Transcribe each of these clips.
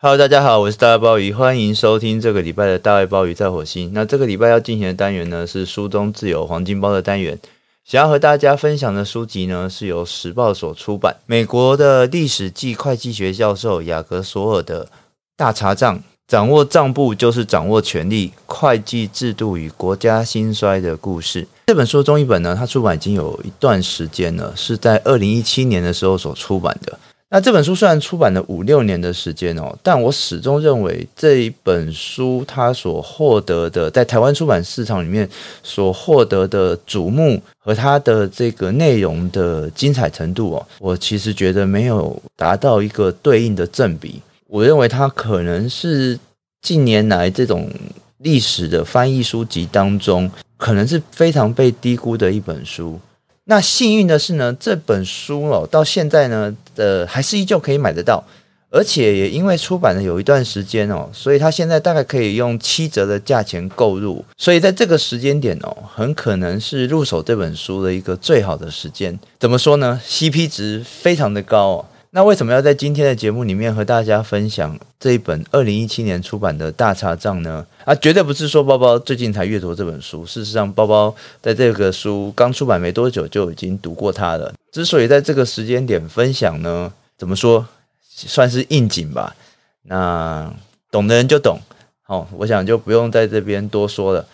Hello，大家好，我是大卫鲍鱼，欢迎收听这个礼拜的大卫鲍鱼在火星。那这个礼拜要进行的单元呢，是书中自有黄金包的单元。想要和大家分享的书籍呢，是由时报所出版，美国的历史暨会计学教授雅各索尔的《大查账》，掌握账簿就是掌握权力，会计制度与国家兴衰的故事。这本书中一本呢，它出版已经有一段时间了，是在二零一七年的时候所出版的。那这本书虽然出版了五六年的时间哦，但我始终认为这一本书它所获得的，在台湾出版市场里面所获得的瞩目和它的这个内容的精彩程度哦，我其实觉得没有达到一个对应的正比。我认为它可能是近年来这种历史的翻译书籍当中，可能是非常被低估的一本书。那幸运的是呢，这本书哦，到现在呢，呃，还是依旧可以买得到，而且也因为出版了有一段时间哦，所以它现在大概可以用七折的价钱购入，所以在这个时间点哦，很可能是入手这本书的一个最好的时间。怎么说呢？CP 值非常的高哦。那为什么要在今天的节目里面和大家分享这一本二零一七年出版的大查账呢？啊，绝对不是说包包最近才阅读这本书。事实上，包包在这个书刚出版没多久就已经读过它了。之所以在这个时间点分享呢，怎么说，算是应景吧。那懂的人就懂，好，我想就不用在这边多说了。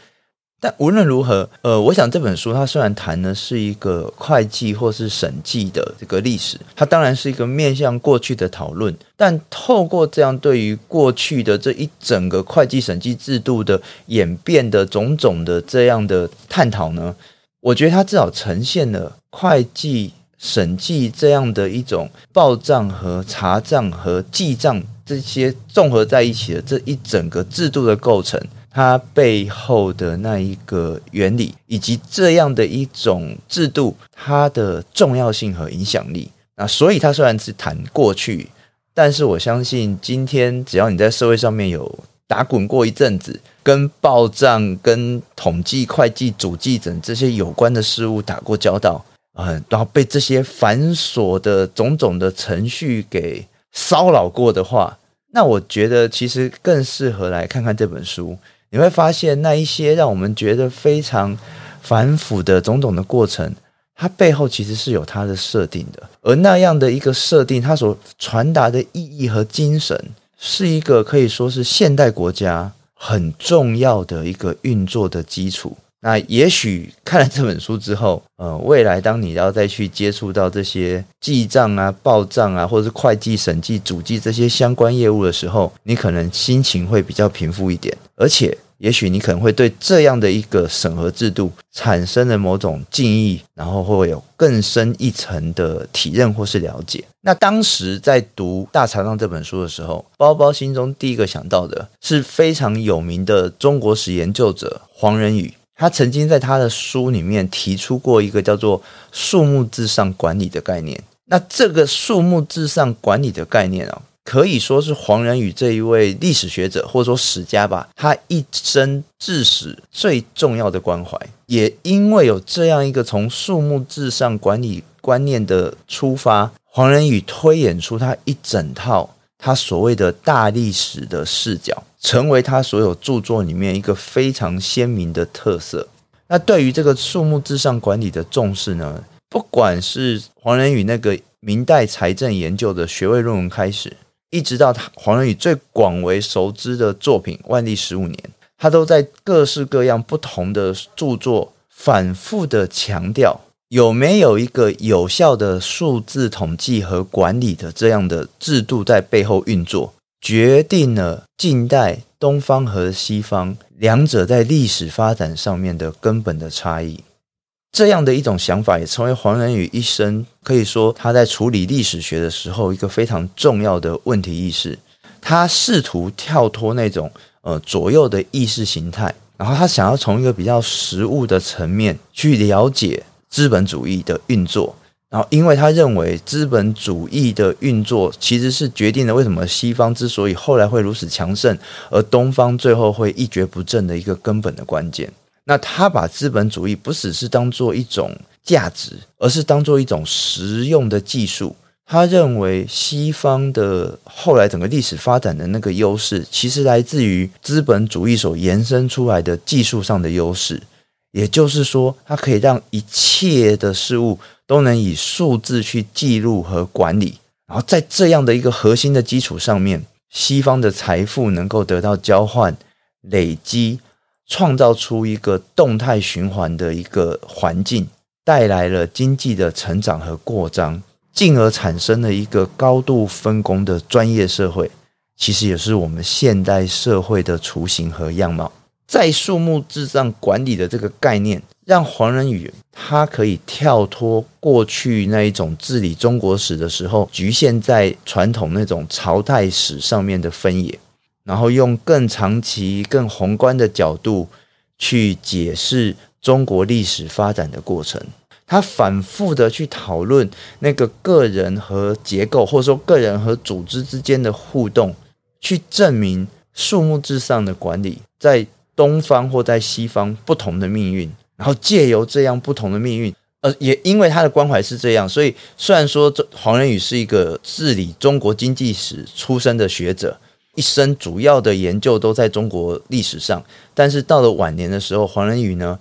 但无论如何，呃，我想这本书它虽然谈的是一个会计或是审计的这个历史，它当然是一个面向过去的讨论。但透过这样对于过去的这一整个会计审计制度的演变的种种的这样的探讨呢，我觉得它至少呈现了会计审计这样的一种报账和查账和记账这些综合在一起的这一整个制度的构成。它背后的那一个原理，以及这样的一种制度，它的重要性和影响力。那所以，它虽然是谈过去，但是我相信，今天只要你在社会上面有打滚过一阵子，跟报账、跟统计、会计、主计等这些有关的事物打过交道，嗯，然后被这些繁琐的种种的程序给骚扰过的话，那我觉得其实更适合来看看这本书。你会发现，那一些让我们觉得非常繁复的种种的过程，它背后其实是有它的设定的。而那样的一个设定，它所传达的意义和精神，是一个可以说是现代国家很重要的一个运作的基础。那也许看了这本书之后，呃，未来当你要再去接触到这些记账啊、报账啊，或者是会计、审计、主计这些相关业务的时候，你可能心情会比较平复一点，而且。也许你可能会对这样的一个审核制度产生了某种敬意，然后会有更深一层的体认或是了解。那当时在读《大查账》这本书的时候，包包心中第一个想到的是非常有名的中国史研究者黄仁宇，他曾经在他的书里面提出过一个叫做“数目至上管理”的概念。那这个“数目至上管理”的概念啊。可以说是黄仁宇这一位历史学者或者说史家吧，他一生治史最重要的关怀，也因为有这样一个从数目至上管理观念的出发，黄仁宇推演出他一整套他所谓的大历史的视角，成为他所有著作里面一个非常鲜明的特色。那对于这个数目至上管理的重视呢，不管是黄仁宇那个明代财政研究的学位论文开始。一直到他黄仁宇最广为熟知的作品《万历十五年》，他都在各式各样不同的著作反复的强调，有没有一个有效的数字统计和管理的这样的制度在背后运作，决定了近代东方和西方两者在历史发展上面的根本的差异。这样的一种想法也成为黄仁宇一生可以说他在处理历史学的时候一个非常重要的问题意识。他试图跳脱那种呃左右的意识形态，然后他想要从一个比较实物的层面去了解资本主义的运作。然后，因为他认为资本主义的运作其实是决定了为什么西方之所以后来会如此强盛，而东方最后会一蹶不振的一个根本的关键。那他把资本主义不只是当做一种价值，而是当做一种实用的技术，他认为西方的后来整个历史发展的那个优势，其实来自于资本主义所延伸出来的技术上的优势。也就是说，它可以让一切的事物都能以数字去记录和管理。然后在这样的一个核心的基础上面，西方的财富能够得到交换、累积，创造出一个动态循环的一个环境，带来了经济的成长和扩张。进而产生了一个高度分工的专业社会，其实也是我们现代社会的雏形和样貌。在数目制上管理的这个概念，让黄仁宇他可以跳脱过去那一种治理中国史的时候局限在传统那种朝代史上面的分野，然后用更长期、更宏观的角度去解释中国历史发展的过程。他反复的去讨论那个个人和结构，或者说个人和组织之间的互动，去证明数目至上的管理在东方或在西方不同的命运，然后借由这样不同的命运，呃，也因为他的关怀是这样，所以虽然说这黄仁宇是一个治理中国经济史出身的学者，一生主要的研究都在中国历史上，但是到了晚年的时候，黄仁宇呢，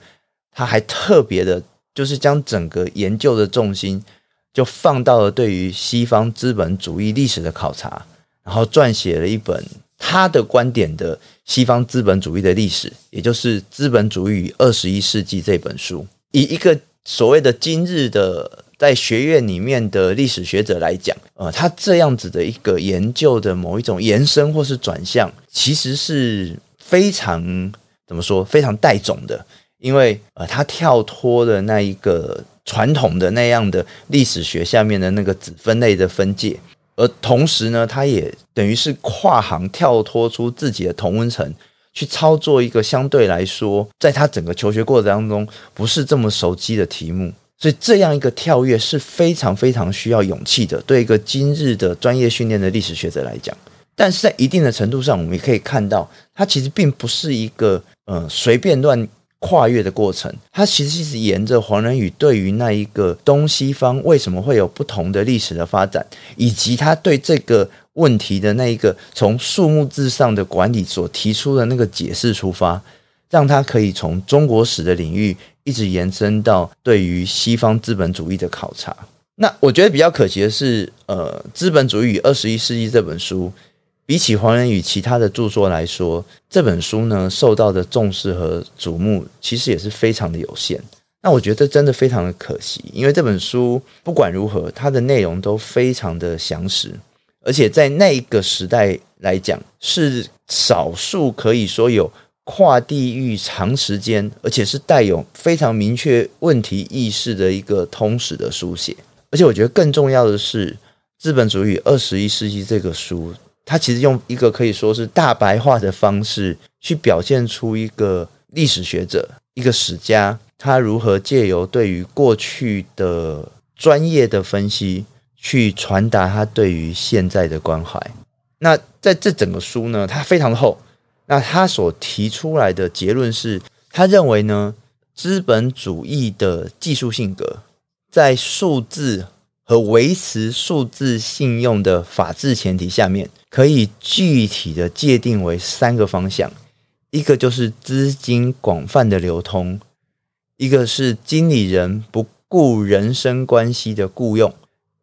他还特别的。就是将整个研究的重心就放到了对于西方资本主义历史的考察，然后撰写了一本他的观点的西方资本主义的历史，也就是《资本主义与二十一世纪》这本书。以一个所谓的今日的在学院里面的历史学者来讲，呃，他这样子的一个研究的某一种延伸或是转向，其实是非常怎么说，非常带种的。因为呃，他跳脱了那一个传统的那样的历史学下面的那个子分类的分界，而同时呢，他也等于是跨行跳脱出自己的同温层，去操作一个相对来说，在他整个求学过程当中不是这么熟悉的题目，所以这样一个跳跃是非常非常需要勇气的，对一个今日的专业训练的历史学者来讲。但是在一定的程度上，我们也可以看到，他其实并不是一个呃随便乱。跨越的过程，它其实是沿着黄仁宇对于那一个东西方为什么会有不同的历史的发展，以及他对这个问题的那一个从数目字上的管理所提出的那个解释出发，让他可以从中国史的领域一直延伸到对于西方资本主义的考察。那我觉得比较可惜的是，呃，《资本主义与二十一世纪》这本书。比起黄仁宇其他的著作来说，这本书呢，受到的重视和瞩目其实也是非常的有限。那我觉得真的非常的可惜，因为这本书不管如何，它的内容都非常的详实，而且在那一个时代来讲，是少数可以说有跨地域长时间，而且是带有非常明确问题意识的一个通史的书写。而且我觉得更重要的是，《资本主义二十一世纪》这个书。他其实用一个可以说是大白话的方式，去表现出一个历史学者、一个史家，他如何借由对于过去的专业的分析，去传达他对于现在的关怀。那在这整个书呢，它非常的厚。那他所提出来的结论是，他认为呢，资本主义的技术性格在数字和维持数字信用的法治前提下面。可以具体的界定为三个方向，一个就是资金广泛的流通，一个是经理人不顾人身关系的雇佣，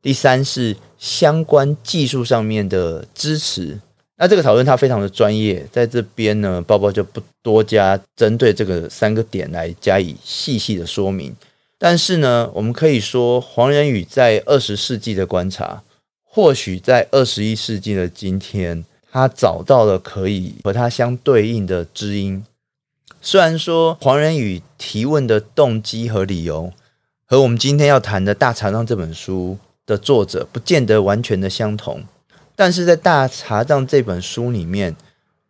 第三是相关技术上面的支持。那这个讨论它非常的专业，在这边呢，包包就不多加针对这个三个点来加以细细的说明。但是呢，我们可以说黄仁宇在二十世纪的观察。或许在二十一世纪的今天，他找到了可以和他相对应的知音。虽然说黄仁宇提问的动机和理由和我们今天要谈的《大茶账》这本书的作者不见得完全的相同，但是在《大茶账》这本书里面，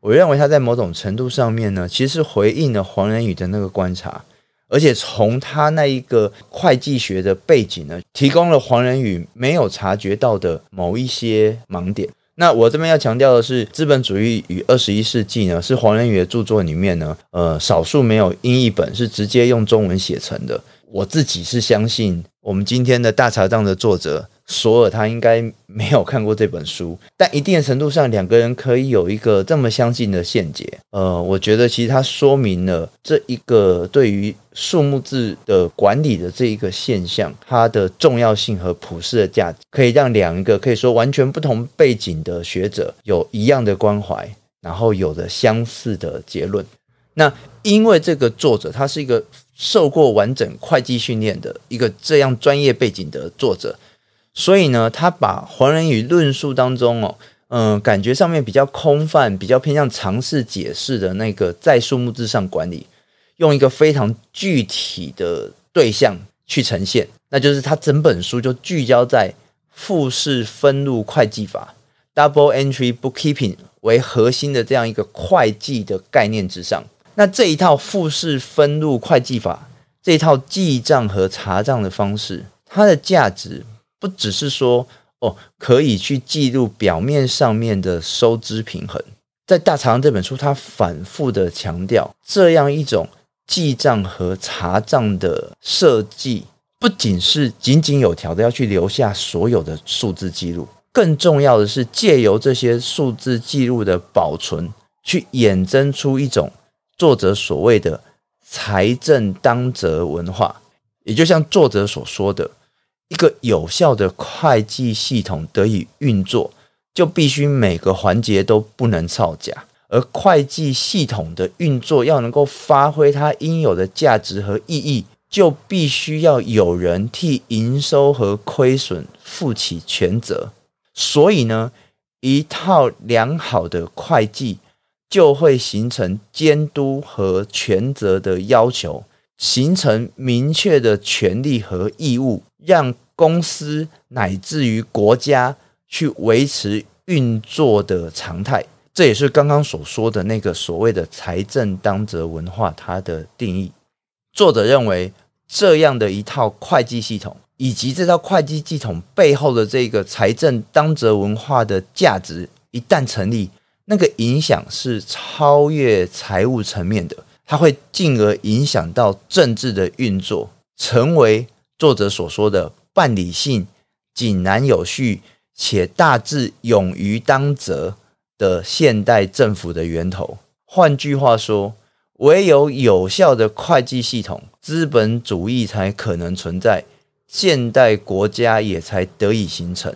我认为他在某种程度上面呢，其实回应了黄仁宇的那个观察。而且从他那一个会计学的背景呢，提供了黄仁宇没有察觉到的某一些盲点。那我这边要强调的是，《资本主义与二十一世纪》呢，是黄仁宇的著作里面呢，呃，少数没有英译本是直接用中文写成的。我自己是相信我们今天的大查账的作者索尔，他应该没有看过这本书，但一定程度上，两个人可以有一个这么相近的见解。呃，我觉得其实它说明了这一个对于数目字的管理的这一个现象，它的重要性和普世的价值，可以让两个可以说完全不同背景的学者有一样的关怀，然后有着相似的结论。那因为这个作者他是一个受过完整会计训练的一个这样专业背景的作者，所以呢，他把黄仁宇论述当中哦，嗯、感觉上面比较空泛、比较偏向尝试解释的那个在数目字上管理，用一个非常具体的对象去呈现，那就是他整本书就聚焦在复式分录会计法 （Double Entry Bookkeeping） 为核心的这样一个会计的概念之上。那这一套复式分录会计法，这一套记账和查账的方式，它的价值不只是说哦，可以去记录表面上面的收支平衡。在《大查账》这本书，它反复的强调，这样一种记账和查账的设计，不仅是井井有条的要去留下所有的数字记录，更重要的是借由这些数字记录的保存，去衍生出一种。作者所谓的财政当责文化，也就像作者所说的，一个有效的会计系统得以运作，就必须每个环节都不能造假，而会计系统的运作要能够发挥它应有的价值和意义，就必须要有人替营收和亏损负起全责。所以呢，一套良好的会计。就会形成监督和权责的要求，形成明确的权利和义务，让公司乃至于国家去维持运作的常态。这也是刚刚所说的那个所谓的财政当责文化，它的定义。作者认为，这样的一套会计系统，以及这套会计系统背后的这个财政当责文化的价值，一旦成立。那个影响是超越财务层面的，它会进而影响到政治的运作，成为作者所说的半理性、井然有序且大致勇于当责的现代政府的源头。换句话说，唯有有效的会计系统，资本主义才可能存在，现代国家也才得以形成。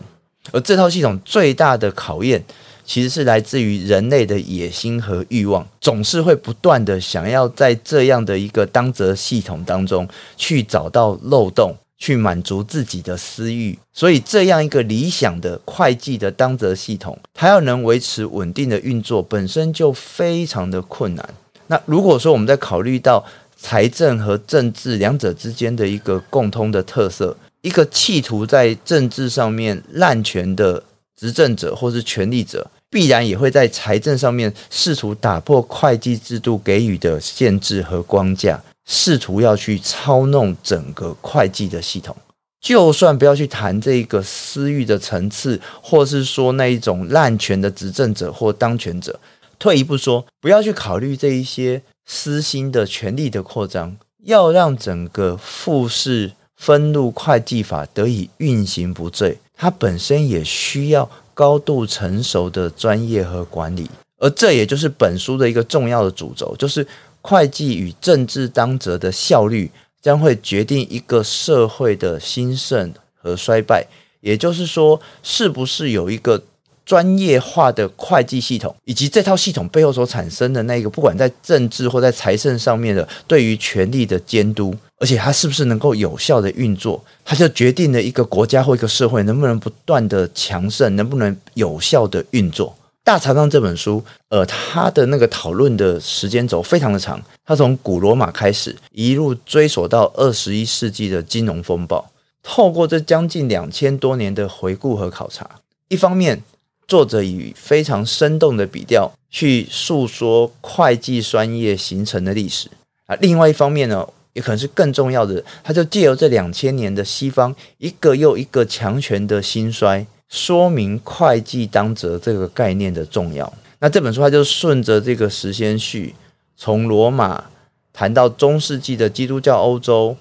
而这套系统最大的考验，其实是来自于人类的野心和欲望，总是会不断的想要在这样的一个当责系统当中去找到漏洞，去满足自己的私欲。所以，这样一个理想的会计的当责系统，它要能维持稳定的运作，本身就非常的困难。那如果说我们在考虑到财政和政治两者之间的一个共通的特色，一个企图在政治上面滥权的执政者或是权力者，必然也会在财政上面试图打破会计制度给予的限制和框架，试图要去操弄整个会计的系统。就算不要去谈这个私欲的层次，或是说那一种滥权的执政者或当权者，退一步说，不要去考虑这一些私心的权力的扩张，要让整个复式分录会计法得以运行不坠。它本身也需要高度成熟的专业和管理，而这也就是本书的一个重要的主轴，就是会计与政治当责的效率将会决定一个社会的兴盛和衰败。也就是说，是不是有一个专业化的会计系统，以及这套系统背后所产生的那个，不管在政治或在财政上面的对于权力的监督。而且它是不是能够有效的运作，它就决定了一个国家或一个社会能不能不断的强盛，能不能有效的运作。大查账这本书，呃，它的那个讨论的时间轴非常的长，它从古罗马开始，一路追溯到二十一世纪的金融风暴。透过这将近两千多年的回顾和考察，一方面作者以非常生动的笔调去诉说会计专业形成的历史啊，另外一方面呢。也可能是更重要的，他就借由这两千年的西方一个又一个强权的兴衰，说明会计当责这个概念的重要。那这本书他就顺着这个时间序，从罗马谈到中世纪的基督教欧洲，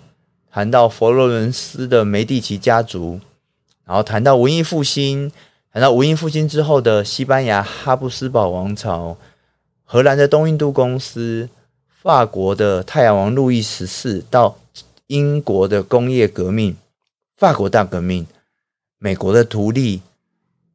谈到佛罗伦斯的梅第奇家族，然后谈到文艺复兴，谈到文艺复兴之后的西班牙哈布斯堡王朝、荷兰的东印度公司、法国的太阳王路易十四，到英国的工业革命、法国大革命、美国的独立，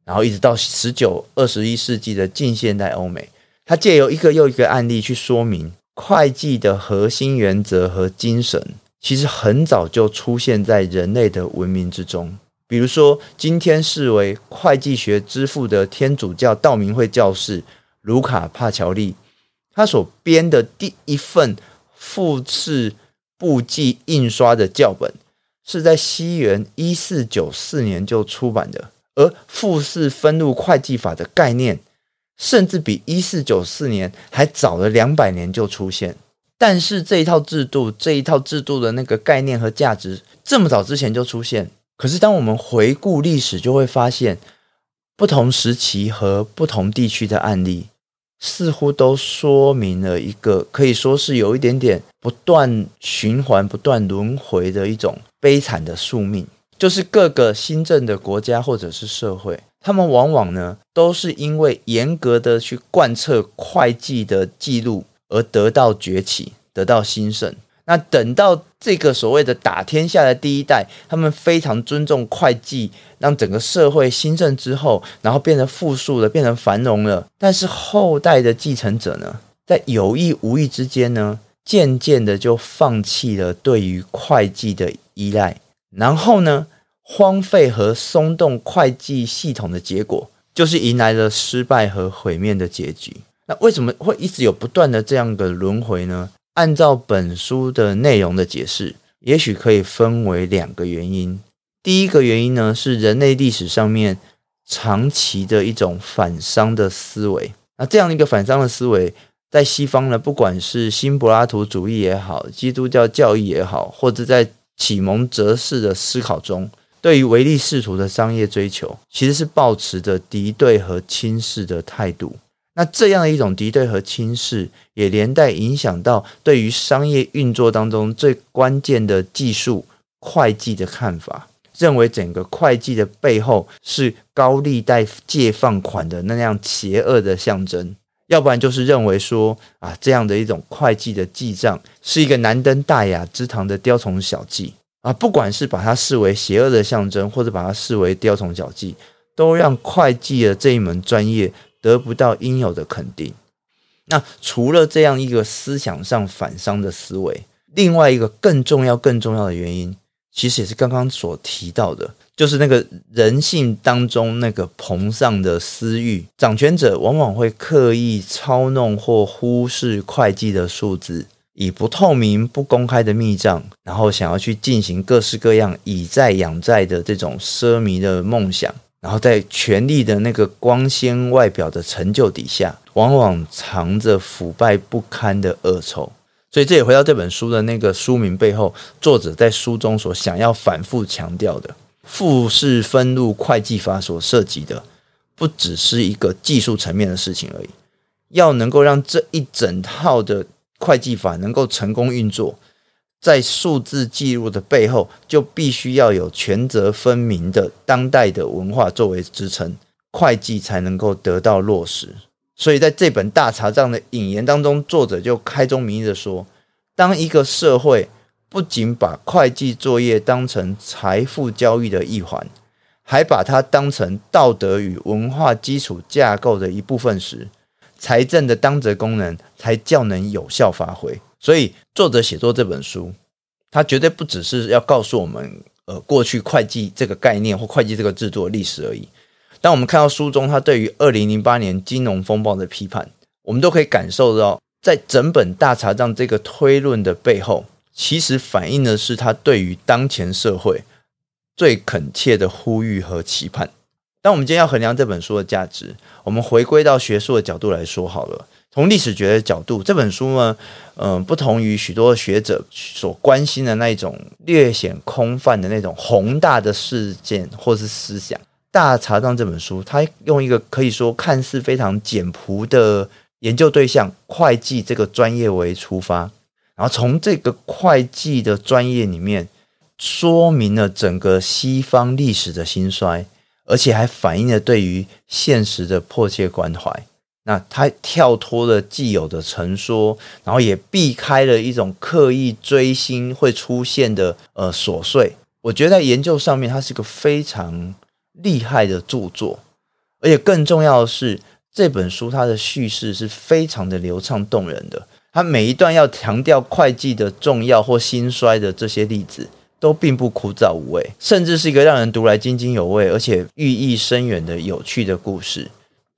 然后一直到十九、二十一世纪的近现代欧美，它借由一个又一个案例去说明会计的核心原则和精神。其实很早就出现在人类的文明之中。比如说，今天视为会计学之父的天主教道明会教士卢卡帕乔利，他所编的第一份复式簿记印刷的教本，是在西元一四九四年就出版的。而复式分录会计法的概念，甚至比一四九四年还早了两百年就出现。但是这一套制度，这一套制度的那个概念和价值，这么早之前就出现。可是当我们回顾历史，就会发现，不同时期和不同地区的案例，似乎都说明了一个可以说是有一点点不断循环、不断轮回的一种悲惨的宿命，就是各个新政的国家或者是社会，他们往往呢，都是因为严格的去贯彻会计的记录。而得到崛起，得到兴盛。那等到这个所谓的打天下的第一代，他们非常尊重会计，让整个社会兴盛之后，然后变得富庶了，变成繁荣了。但是后代的继承者呢，在有意无意之间呢，渐渐的就放弃了对于会计的依赖，然后呢，荒废和松动会计系统的结果，就是迎来了失败和毁灭的结局。那为什么会一直有不断的这样的轮回呢？按照本书的内容的解释，也许可以分为两个原因。第一个原因呢，是人类历史上面长期的一种反商的思维。那这样的一个反商的思维，在西方呢，不管是新柏拉图主义也好，基督教教义也好，或者在启蒙哲士的思考中，对于唯利是图的商业追求，其实是抱持着敌对和轻视的态度。那这样的一种敌对和轻视，也连带影响到对于商业运作当中最关键的技术会计的看法，认为整个会计的背后是高利贷借放款的那样邪恶的象征，要不然就是认为说啊，这样的一种会计的记账是一个难登大雅之堂的雕虫小技啊，不管是把它视为邪恶的象征，或者把它视为雕虫小技，都让会计的这一门专业。得不到应有的肯定。那除了这样一个思想上反商的思维，另外一个更重要、更重要的原因，其实也是刚刚所提到的，就是那个人性当中那个膨胀的私欲。掌权者往往会刻意操弄或忽视会计的数字，以不透明、不公开的密账，然后想要去进行各式各样以债养债的这种奢靡的梦想。然后在权力的那个光鲜外表的成就底下，往往藏着腐败不堪的恶臭。所以这也回到这本书的那个书名背后，作者在书中所想要反复强调的复式分录会计法所涉及的，不只是一个技术层面的事情而已。要能够让这一整套的会计法能够成功运作。在数字记录的背后，就必须要有权责分明的当代的文化作为支撑，会计才能够得到落实。所以，在这本大查账的引言当中，作者就开宗明义的说：当一个社会不仅把会计作业当成财富交易的一环，还把它当成道德与文化基础架构的一部分时，财政的当责功能才较能有效发挥。所以，作者写作这本书，他绝对不只是要告诉我们，呃，过去会计这个概念或会计这个制度的历史而已。当我们看到书中他对于二零零八年金融风暴的批判，我们都可以感受到，在整本大查账这个推论的背后，其实反映的是他对于当前社会最恳切的呼吁和期盼。当我们今天要衡量这本书的价值，我们回归到学术的角度来说好了。从历史学的角度，这本书呢，嗯、不同于许多学者所关心的那种略显空泛的那种宏大的事件或是思想，《大查账》这本书，它用一个可以说看似非常简朴的研究对象——会计这个专业为出发，然后从这个会计的专业里面说明了整个西方历史的兴衰，而且还反映了对于现实的迫切关怀。那他跳脱了既有的陈说，然后也避开了一种刻意追星会出现的呃琐碎。我觉得在研究上面，它是个非常厉害的著作，而且更重要的是，这本书它的叙事是非常的流畅动人的。它每一段要强调会计的重要或兴衰的这些例子，都并不枯燥无味，甚至是一个让人读来津津有味，而且寓意深远的有趣的故事。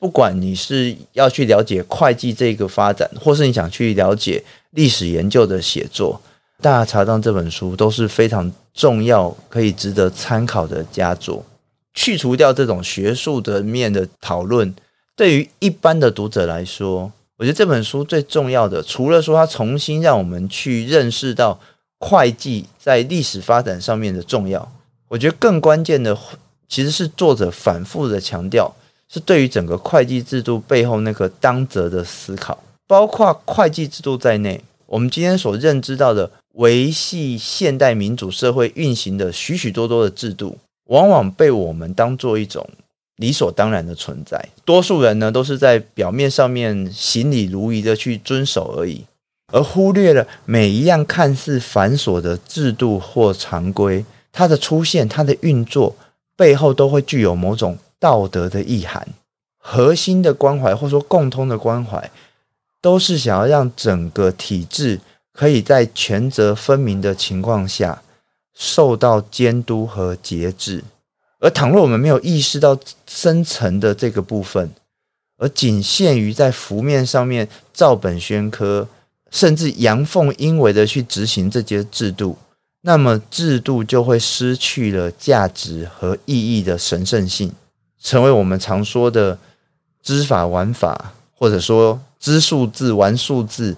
不管你是要去了解会计这个发展，或是你想去了解历史研究的写作，《大家查账》这本书都是非常重要、可以值得参考的佳作。去除掉这种学术的面的讨论，对于一般的读者来说，我觉得这本书最重要的，除了说它重新让我们去认识到会计在历史发展上面的重要，我觉得更关键的其实是作者反复的强调。是对于整个会计制度背后那个当责的思考，包括会计制度在内，我们今天所认知到的维系现代民主社会运行的许许多多的制度，往往被我们当做一种理所当然的存在。多数人呢，都是在表面上面行礼如仪的去遵守而已，而忽略了每一样看似繁琐的制度或常规，它的出现、它的运作背后都会具有某种。道德的意涵，核心的关怀，或说共通的关怀，都是想要让整个体制可以在权责分明的情况下受到监督和节制。而倘若我们没有意识到深层的这个部分，而仅限于在浮面上面照本宣科，甚至阳奉阴违的去执行这些制度，那么制度就会失去了价值和意义的神圣性。成为我们常说的知法玩法，或者说知数字玩数字，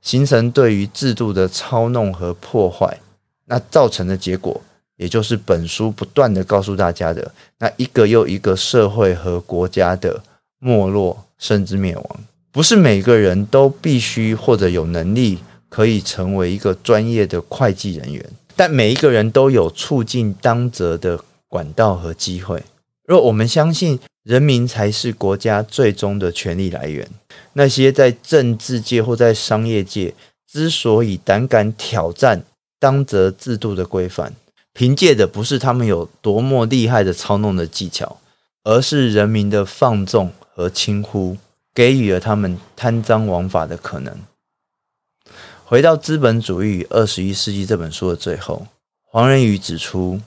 形成对于制度的操弄和破坏，那造成的结果，也就是本书不断的告诉大家的，那一个又一个社会和国家的没落甚至灭亡。不是每个人都必须或者有能力可以成为一个专业的会计人员，但每一个人都有促进当责的管道和机会。若我们相信人民才是国家最终的权力来源，那些在政治界或在商业界之所以胆敢挑战当责制度的规范，凭借的不是他们有多么厉害的操弄的技巧，而是人民的放纵和轻忽，给予了他们贪赃枉法的可能。回到《资本主义与二十一世纪》这本书的最后，黄仁宇指出，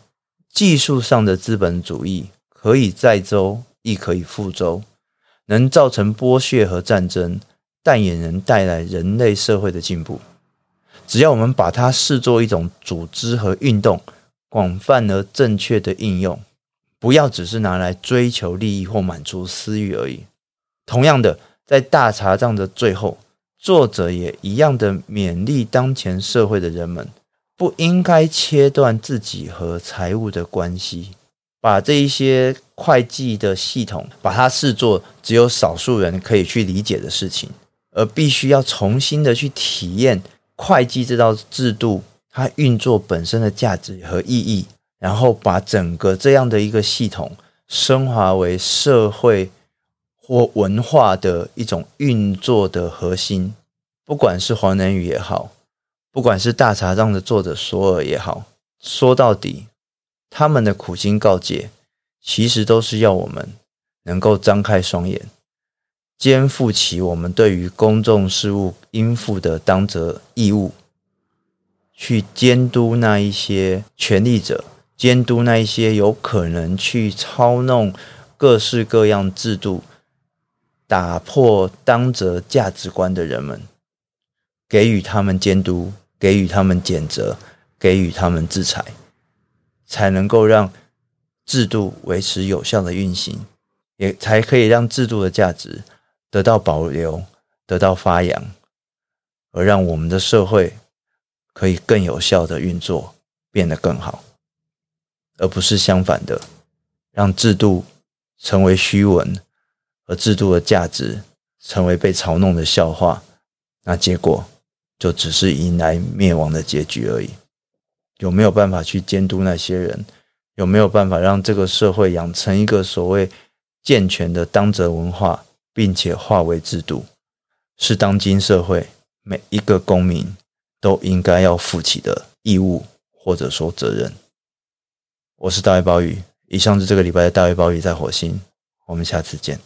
技术上的资本主义。可以载舟，亦可以覆舟，能造成剥削和战争，但也能带来人类社会的进步。只要我们把它视作一种组织和运动，广泛而正确的应用，不要只是拿来追求利益或满足私欲而已。同样的，在大查账的最后，作者也一样的勉励当前社会的人们，不应该切断自己和财务的关系。把这一些会计的系统，把它视作只有少数人可以去理解的事情，而必须要重新的去体验会计这套制度它运作本身的价值和意义，然后把整个这样的一个系统升华为社会或文化的一种运作的核心。不管是黄仁宇也好，不管是大查账的作者索尔也好，说到底。他们的苦心告诫，其实都是要我们能够张开双眼，肩负起我们对于公众事务应负的当责义务，去监督那一些权力者，监督那一些有可能去操弄各式各样制度、打破当责价值观的人们，给予他们监督，给予他们谴责，给予他们制裁。才能够让制度维持有效的运行，也才可以让制度的价值得到保留、得到发扬，而让我们的社会可以更有效的运作，变得更好，而不是相反的，让制度成为虚文，而制度的价值成为被嘲弄的笑话，那结果就只是迎来灭亡的结局而已。有没有办法去监督那些人？有没有办法让这个社会养成一个所谓健全的当责文化，并且化为制度？是当今社会每一个公民都应该要负起的义务，或者说责任。我是大卫鲍宇，以上是这个礼拜的大卫鲍宇在火星，我们下次见。